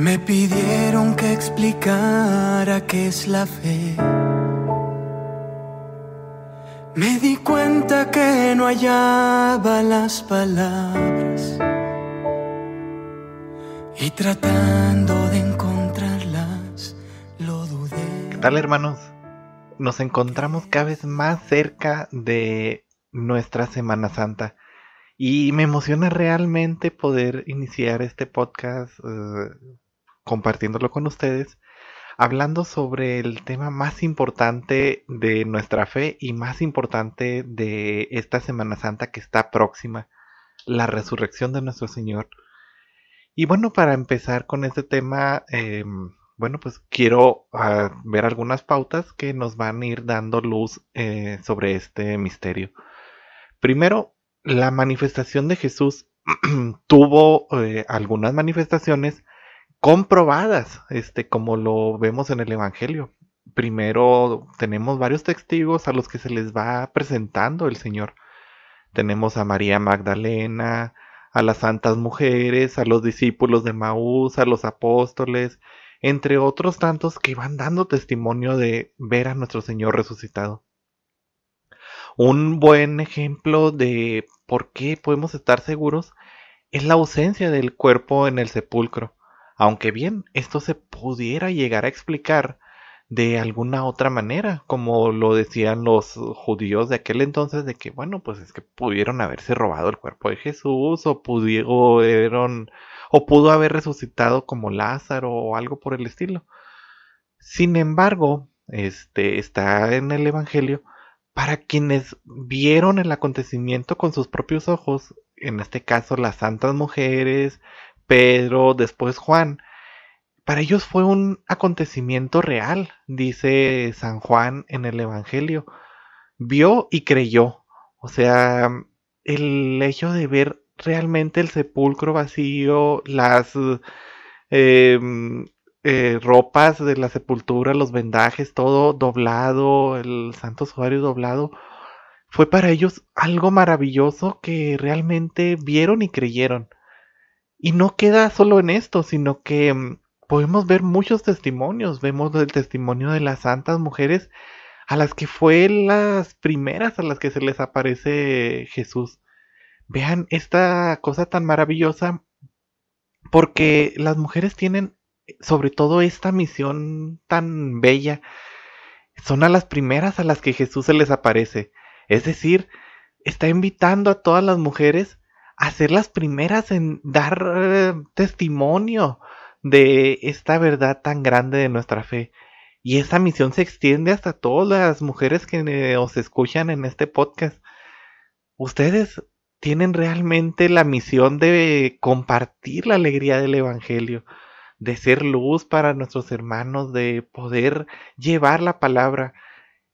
Me pidieron que explicara qué es la fe. Me di cuenta que no hallaba las palabras y tratando de encontrarlas lo dudé. ¿Qué tal hermanos? Nos encontramos cada vez más cerca de nuestra Semana Santa y me emociona realmente poder iniciar este podcast eh, compartiéndolo con ustedes, hablando sobre el tema más importante de nuestra fe y más importante de esta Semana Santa que está próxima, la resurrección de nuestro Señor. Y bueno, para empezar con este tema, em, bueno, pues quiero ah, ver algunas pautas que nos van a ir dando luz eh, sobre este misterio. Primero, la manifestación de Jesús tuvo eh, algunas manifestaciones comprobadas, este, como lo vemos en el Evangelio. Primero tenemos varios testigos a los que se les va presentando el Señor. Tenemos a María Magdalena, a las santas mujeres, a los discípulos de Maús, a los apóstoles, entre otros tantos que van dando testimonio de ver a nuestro Señor resucitado. Un buen ejemplo de por qué podemos estar seguros es la ausencia del cuerpo en el sepulcro. Aunque bien, esto se pudiera llegar a explicar de alguna otra manera, como lo decían los judíos de aquel entonces, de que, bueno, pues es que pudieron haberse robado el cuerpo de Jesús, o pudieron, o pudo haber resucitado como Lázaro, o algo por el estilo. Sin embargo, este está en el Evangelio para quienes vieron el acontecimiento con sus propios ojos, en este caso las santas mujeres, Pedro, después Juan. Para ellos fue un acontecimiento real, dice San Juan en el Evangelio. Vio y creyó. O sea, el hecho de ver realmente el sepulcro vacío, las em, eh, ropas de la sepultura, los vendajes, todo doblado, el santo sudario doblado, fue para ellos algo maravilloso que realmente vieron y creyeron. Y no queda solo en esto, sino que mm, podemos ver muchos testimonios. Vemos el testimonio de las santas mujeres a las que fue las primeras a las que se les aparece Jesús. Vean esta cosa tan maravillosa porque las mujeres tienen sobre todo esta misión tan bella. Son a las primeras a las que Jesús se les aparece. Es decir, está invitando a todas las mujeres a ser las primeras en dar eh, testimonio de esta verdad tan grande de nuestra fe. Y esa misión se extiende hasta todas las mujeres que os escuchan en este podcast. Ustedes tienen realmente la misión de compartir la alegría del Evangelio, de ser luz para nuestros hermanos, de poder llevar la palabra.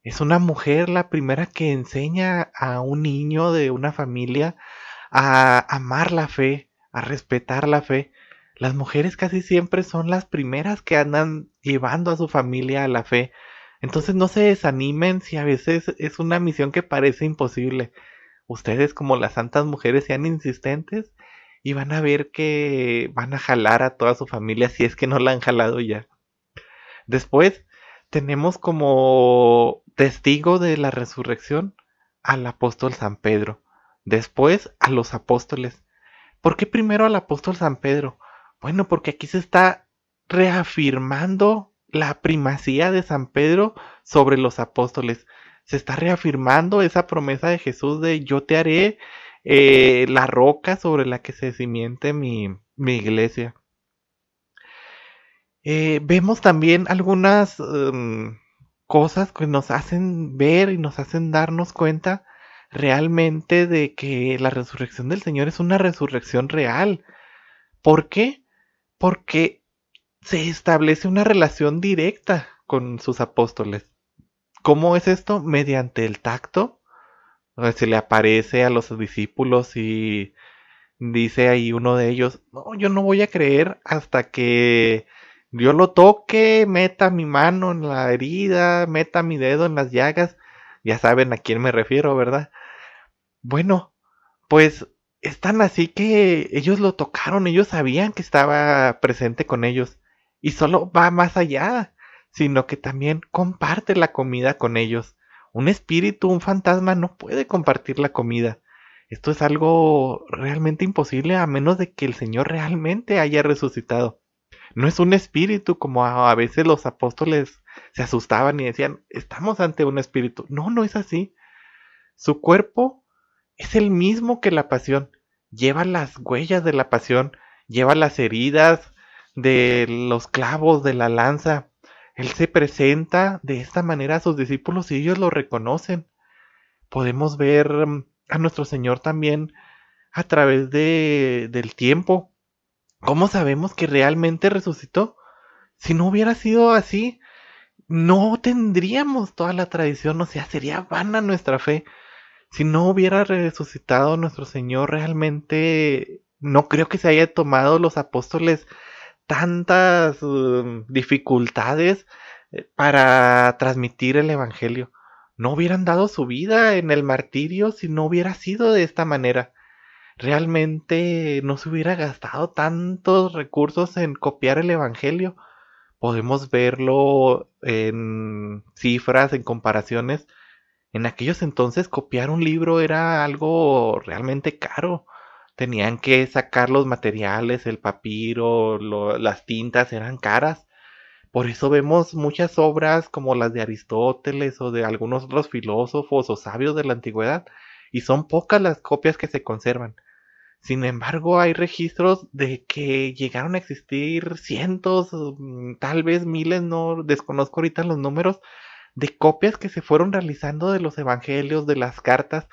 Es una mujer la primera que enseña a un niño de una familia a amar la fe, a respetar la fe. Las mujeres casi siempre son las primeras que andan llevando a su familia a la fe. Entonces no se desanimen si a veces es una misión que parece imposible. Ustedes como las santas mujeres sean insistentes y van a ver que van a jalar a toda su familia si es que no la han jalado ya. Después tenemos como testigo de la resurrección al apóstol San Pedro después a los apóstoles. ¿Por qué primero al apóstol San Pedro? Bueno, porque aquí se está reafirmando la primacía de San Pedro sobre los apóstoles. Se está reafirmando esa promesa de Jesús de yo te haré eh, la roca sobre la que se cimiente mi, iglesia. Eh, vemos también algunas em, cosas que nos hacen ver y nos hacen darnos cuenta realmente de que la resurrección del Señor es una resurrección real. ¿Por qué? Porque se establece una relación directa con sus apóstoles. ¿Cómo es esto? Mediante el tacto. Se le aparece a los discípulos y dice ahí uno de ellos, no, yo no voy a creer hasta que yo lo toque, meta mi mano en la herida, meta mi dedo en las llagas. Ya saben a quién me refiero, ¿verdad? Bueno, pues es tan así que ellos lo tocaron, ellos sabían que estaba presente con ellos. Y solo va más allá, sino que también comparte la comida con ellos. Un espíritu, un fantasma no puede compartir la comida. Esto es algo realmente imposible a menos de que el Señor realmente haya resucitado. No es un espíritu como a, veces los apóstoles se asustaban y decían, estamos ante un espíritu. No, no es así. Su cuerpo es el mismo que la pasión. Lleva las huellas de la pasión, lleva las heridas de los clavos de la lanza. Él se presenta de esta manera a sus discípulos y ellos lo reconocen. Podemos ver mm, a nuestro Señor también a través de, del tiempo. ¿Cómo sabemos que realmente resucitó? Si no hubiera sido así, no tendríamos toda la tradición, o sea, sería vana nuestra fe. Si no hubiera resucitado nuestro Señor, realmente no creo que se haya tomado los apóstoles tantas um, dificultades eh, para transmitir el Evangelio. No hubieran dado su vida en el martirio si no hubiera sido de esta manera. Realmente no se hubiera gastado tantos recursos en copiar el Evangelio. Podemos verlo en cifras, en comparaciones en aquellos entonces copiar un libro era algo realmente caro. Tenían que sacar los materiales, el papiro, las tintas eran caras. Por eso vemos muchas obras como las de Aristóteles o de algunos otros filósofos o sabios de la antigüedad, y son pocas las copias que se conservan. Sin embargo, hay registros de que llegaron a existir cientos, mm, tal vez miles, no desconozco ahorita los números, de copias que se fueron realizando de los evangelios, de las cartas.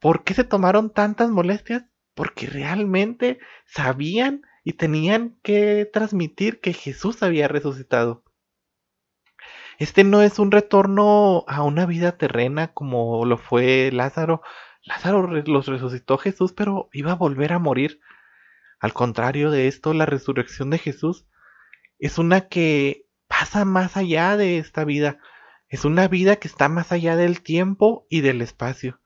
¿Por qué se tomaron tantas molestias? Porque realmente sabían y tenían que transmitir que Jesús había resucitado. Este no es un retorno a una vida terrena como lo fue Lázaro. Lázaro los resucitó Jesús, pero iba a volver a morir. Al contrario de esto, la resurrección de Jesús es una que pasa más allá de esta vida. Es una vida que está más allá del tiempo y del espacio.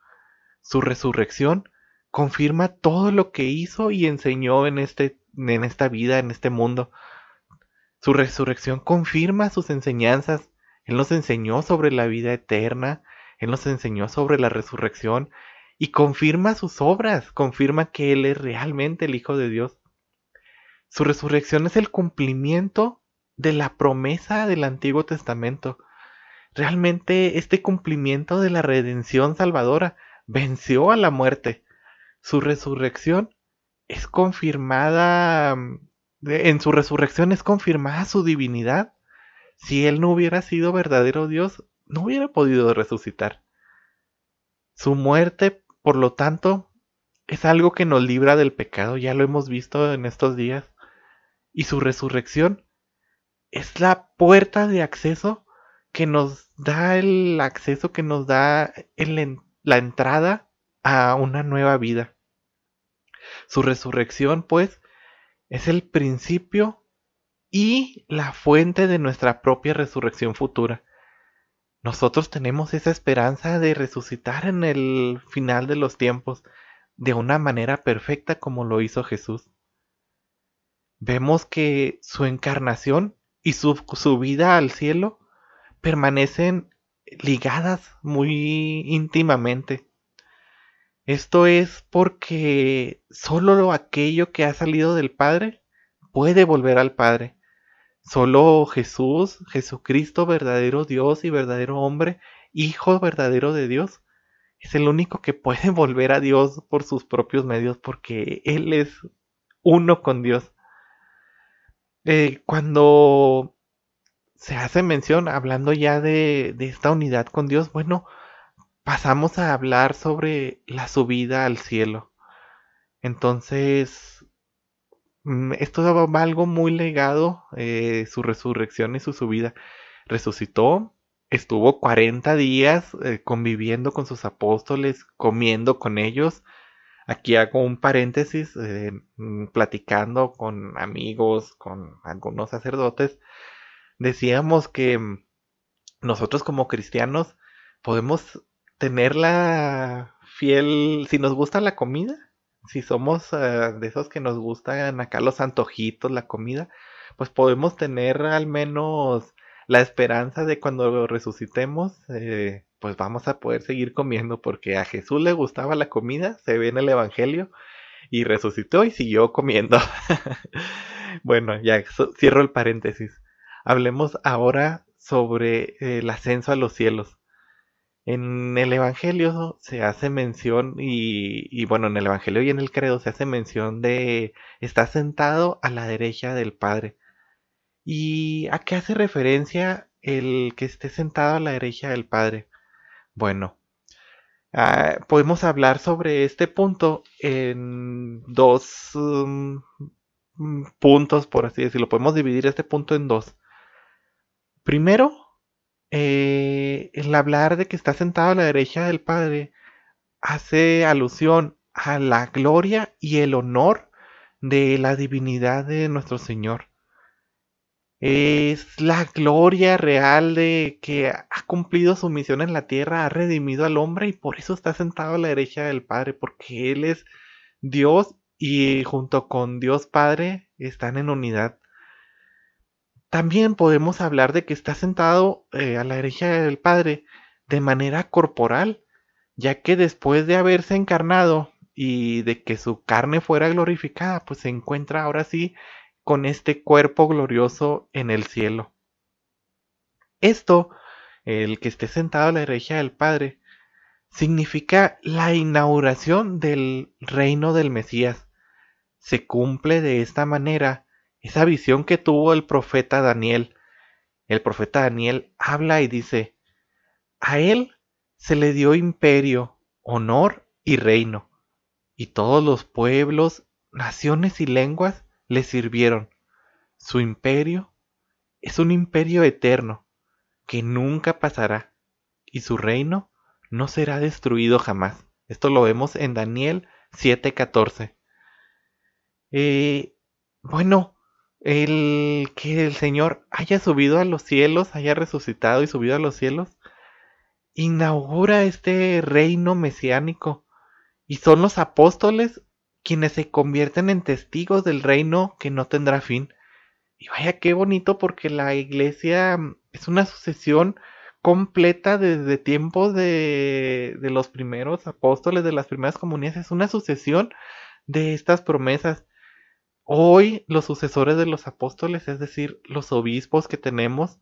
Su resurrección confirma todo lo que hizo y enseñó en, este, en esta vida, en este mundo. Su resurrección confirma sus enseñanzas. Él nos enseñó sobre la vida eterna, Él nos enseñó sobre la resurrección y confirma sus obras, confirma que Él es realmente el Hijo de Dios. Su resurrección es el cumplimiento de la promesa del Antiguo Testamento realmente este cumplimiento de la redención salvadora venció a la muerte. Su resurrección es confirmada, mm, en su resurrección es confirmada su divinidad. Si él no hubiera sido verdadero Dios, no hubiera podido resucitar. Su muerte, por lo tanto, es algo que nos libra del pecado, ya lo hemos visto en estos días. Y su resurrección es la puerta de acceso que nos da el acceso, que nos da la entrada a una nueva vida. Su resurrección, pues, es el principio y la fuente de nuestra propia resurrección futura. Nosotros tenemos esa esperanza de resucitar en el final de los tiempos de una manera perfecta como lo hizo Jesús. Vemos que su encarnación y su, su vida al cielo permanecen ligadas muy íntimamente. Esto es porque solo aquello que ha salido del Padre puede volver al Padre. Solo Jesús, Jesucristo, verdadero Dios y verdadero hombre, Hijo verdadero de Dios, es el único que puede volver a Dios por sus propios medios porque Él es uno con Dios. Eh, cuando se hace mención, hablando ya de, esta unidad con Dios, bueno, pasamos a hablar sobre la subida al cielo. Entonces, mm, esto va algo muy legado, eh, su resurrección y su subida. Resucitó, estuvo 40 días eh, conviviendo con sus apóstoles, comiendo con ellos. Aquí hago un paréntesis, eh, mm, platicando con amigos, con algunos sacerdotes decíamos que mm, nosotros como cristianos podemos tener la fiel, si nos gusta la comida, si somos ah, de esos que nos gustan acá los antojitos, la comida, pues podemos tener al menos la esperanza de cuando resucitemos, eh, pues vamos a poder seguir comiendo porque a Jesús le gustaba la comida, se ve en el Evangelio, y resucitó y siguió comiendo. bueno, ya cierro el paréntesis. Hablemos ahora sobre el ascenso a los cielos. En el Evangelio se hace mención, y, y, bueno, en el Evangelio y en el credo se hace mención de está sentado a la derecha del Padre. ¿Y a qué hace referencia el que esté sentado a la derecha del Padre? Bueno, ah, podemos hablar sobre este punto en dos um, puntos, por así decirlo. Podemos dividir este punto en dos. Primero, eh, el hablar de que está sentado a la derecha del Padre hace alusión a la gloria y el honor de la divinidad de nuestro Señor es la gloria real de que ha cumplido su misión en la tierra, ha redimido al hombre y por eso está sentado a la derecha del Padre, porque Él es Dios y junto con Dios Padre están en unidad. También podemos hablar de que está sentado eh, a la derecha del Padre de manera corporal, ya que después de haberse encarnado y de que su carne fuera glorificada, pues se encuentra ahora sí con este cuerpo glorioso en el cielo. Esto, el que esté sentado a la derecha del Padre, significa la inauguración del reino del Mesías. Se cumple de esta manera esa visión que tuvo el profeta Daniel. El profeta Daniel habla y dice, a él se le dio imperio, honor y reino, y todos los pueblos, naciones y lenguas le sirvieron. Su imperio es un imperio eterno que nunca pasará y su reino no será destruido jamás. Esto lo vemos en Daniel 7:14. Eh, bueno, el que el Señor haya subido a los cielos, haya resucitado y subido a los cielos, inaugura este reino mesiánico. Y son los apóstoles quienes se convierten en testigos del reino que no tendrá fin. Y vaya qué bonito porque la iglesia mm, es una sucesión completa desde tiempos de, de los primeros apóstoles, de las primeras comunidades, es una sucesión de estas promesas. Hoy los sucesores de los apóstoles, es decir, los obispos que tenemos,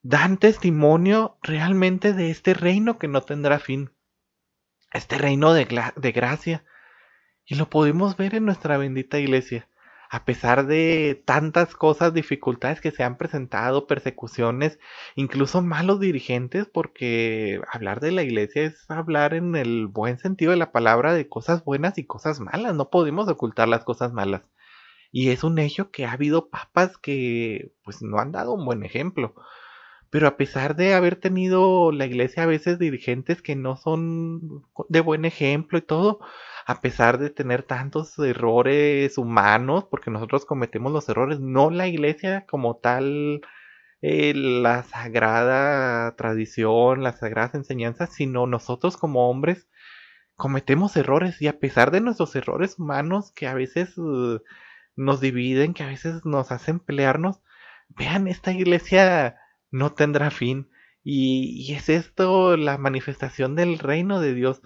dan testimonio realmente de este reino que no tendrá fin. Este reino de, de gracia, y lo podemos ver en nuestra bendita iglesia. A pesar de tantas cosas, dificultades que se han presentado, persecuciones, incluso malos dirigentes, porque hablar de la iglesia es hablar en el buen sentido de la palabra de cosas buenas y cosas malas. No podemos ocultar las cosas malas. Y es un hecho que ha habido papas que pues no han dado un buen ejemplo. Pero a pesar de haber tenido la iglesia a veces dirigentes que no son de buen ejemplo y todo, a pesar de tener tantos errores humanos, porque nosotros cometemos los errores, no la iglesia como tal, eh, la sagrada tradición, las sagradas enseñanzas, sino nosotros como hombres cometemos errores y a pesar de nuestros errores humanos que a veces uh, nos dividen, que a veces nos hacen pelearnos, vean, esta iglesia no tendrá fin. Y, y, es esto la manifestación del reino de Dios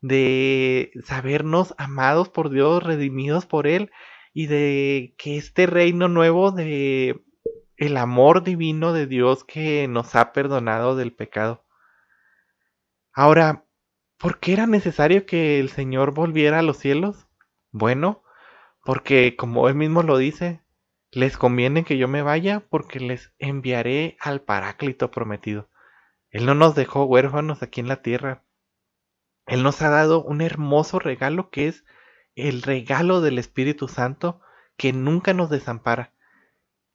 de sabernos amados por Dios, redimidos por Él, y de que este reino nuevo de el amor divino de Dios que nos ha perdonado del pecado. Ahora, ¿por qué era necesario que el Señor volviera a los cielos? Bueno, porque como Él mismo lo dice, les conviene que yo me vaya porque les enviaré al Paráclito prometido. Él no nos dejó huérfanos aquí en la tierra, él nos ha dado un hermoso regalo que es el regalo del Espíritu Santo que nunca nos desampara.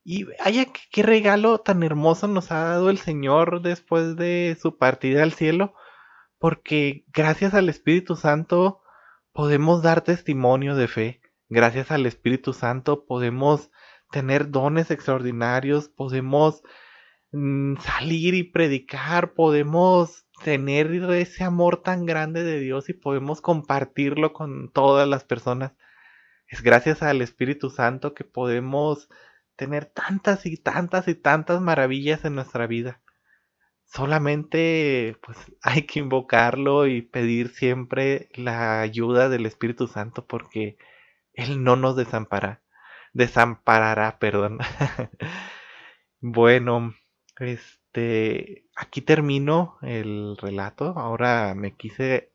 Y vaya, qué regalo tan hermoso nos ha dado el Señor después de su partida al cielo, porque gracias al Espíritu Santo podemos dar testimonio de fe, gracias al Espíritu Santo podemos tener dones extraordinarios, podemos mm, salir y predicar, podemos tener ese amor tan grande de Dios y podemos compartirlo con todas las personas. Es gracias al Espíritu Santo que podemos tener tantas y tantas y tantas maravillas en nuestra vida. Solamente pues hay que invocarlo y pedir siempre la ayuda del Espíritu Santo porque Él no nos desampara, desamparará, perdón. bueno, este, aquí termino el relato. Ahora me quise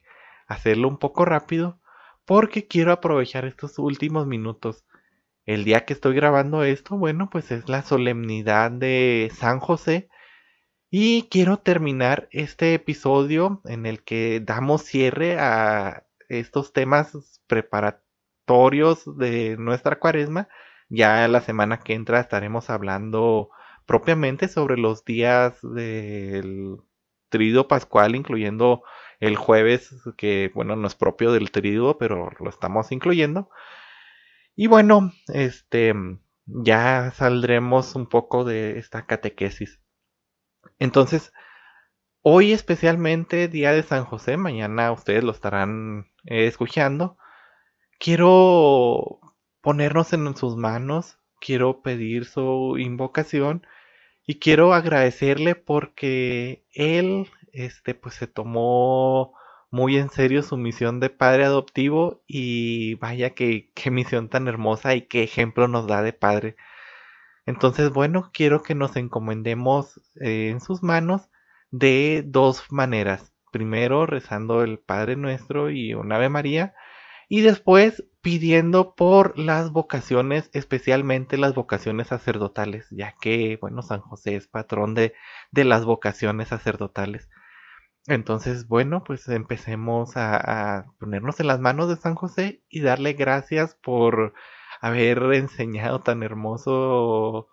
hacerlo un poco rápido porque quiero aprovechar estos últimos minutos. El día que estoy grabando esto, bueno, pues es la solemnidad de San José. Y quiero terminar este episodio en el que damos cierre a estos temas preparatorios de nuestra cuaresma. Ya la semana que entra estaremos hablando propiamente sobre los días del trido pascual, incluyendo el jueves, que bueno, no es propio del triduo, pero lo estamos incluyendo. Y bueno, este, ya saldremos un poco de esta catequesis. Entonces, hoy especialmente, día de San José, mañana ustedes lo estarán eh, escuchando, quiero ponernos en sus manos, quiero pedir su invocación y quiero agradecerle porque él este, pues se tomó muy en serio su misión de padre adoptivo y vaya que qué misión tan hermosa y qué ejemplo nos da de padre. Entonces, bueno, quiero que nos encomendemos eh, en sus manos de dos maneras. Primero rezando el Padre Nuestro y un Ave María y después pidiendo por las vocaciones, especialmente las vocaciones sacerdotales, ya que, bueno, San José es patrón de, de las vocaciones sacerdotales. Entonces, bueno, pues empecemos a, ponernos en las manos de San José y darle gracias por haber enseñado tan hermoso,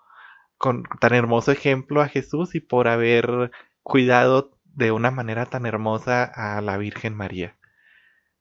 con tan hermoso ejemplo a Jesús y por haber cuidado de una manera tan hermosa a la Virgen María.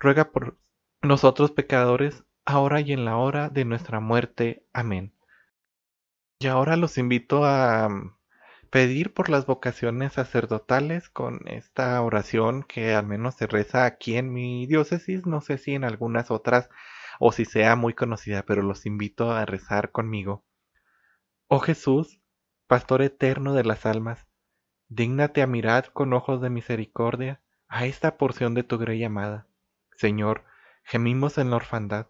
ruega por nosotros pecadores, ahora y en la hora de nuestra muerte. Amén. Y ahora los invito a pedir por las vocaciones sacerdotales con esta oración que al menos se reza aquí en mi diócesis, no sé si en algunas otras o si sea muy conocida, pero los invito a rezar conmigo. Oh Jesús, Pastor eterno de las almas, dígnate a mirar con ojos de misericordia a esta porción de tu grey amada. Señor, gemimos en la orfandad,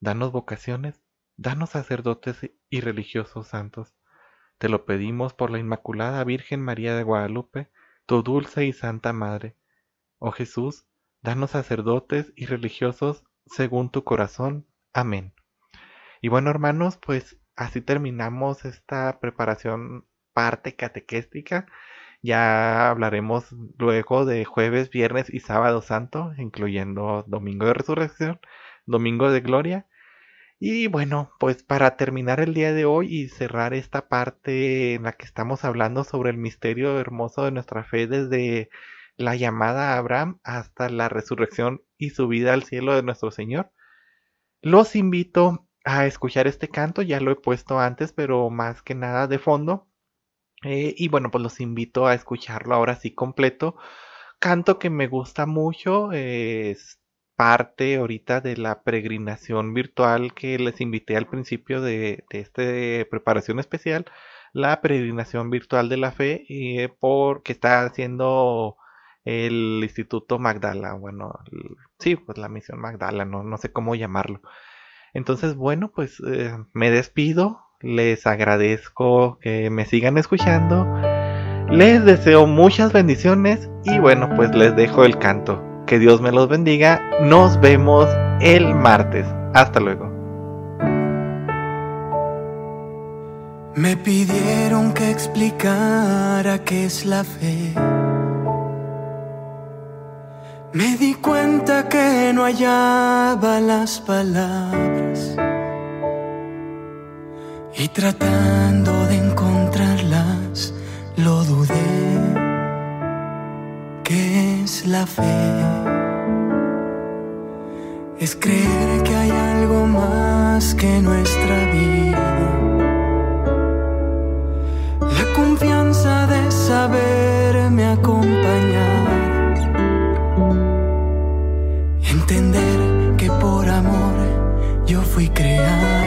danos vocaciones, danos sacerdotes y religiosos santos te lo pedimos por la Inmaculada Virgen María de Guadalupe, tu dulce y santa Madre. Oh Jesús, danos sacerdotes y religiosos según tu corazón. Amén. Y bueno, hermanos, pues así terminamos esta preparación parte catequéstica. Ya hablaremos luego de jueves, viernes y sábado santo, incluyendo domingo de resurrección, domingo de gloria y bueno, pues para terminar el día de hoy y cerrar esta parte en la que estamos hablando sobre el misterio hermoso de nuestra fe desde la llamada a Abraham hasta la resurrección y subida al cielo de nuestro Señor, los invito a escuchar este canto, ya lo he puesto antes, pero más que nada de fondo. Eh, y bueno, pues los invito a escucharlo ahora sí completo. Canto que me gusta mucho, es parte ahorita de la peregrinación virtual que les invité al principio de, esta preparación especial, la peregrinación virtual de la fe, y por, que está haciendo el Instituto Magdala, bueno, sí, pues la misión Magdala, no, no sé cómo llamarlo. Entonces, bueno, pues eh, me despido, les agradezco que me sigan escuchando, les deseo muchas bendiciones y bueno, pues les dejo el canto. Que Dios me los bendiga. Nos vemos el martes. Hasta luego. Me pidieron que explicara qué es la fe. Me di cuenta que no hallaba las palabras y tratando de encontrarlas lo dudé. ¿Qué es la fe? Es creer que hay algo más que nuestra vida. La confianza de saberme acompañar. Entender que por amor yo fui creado,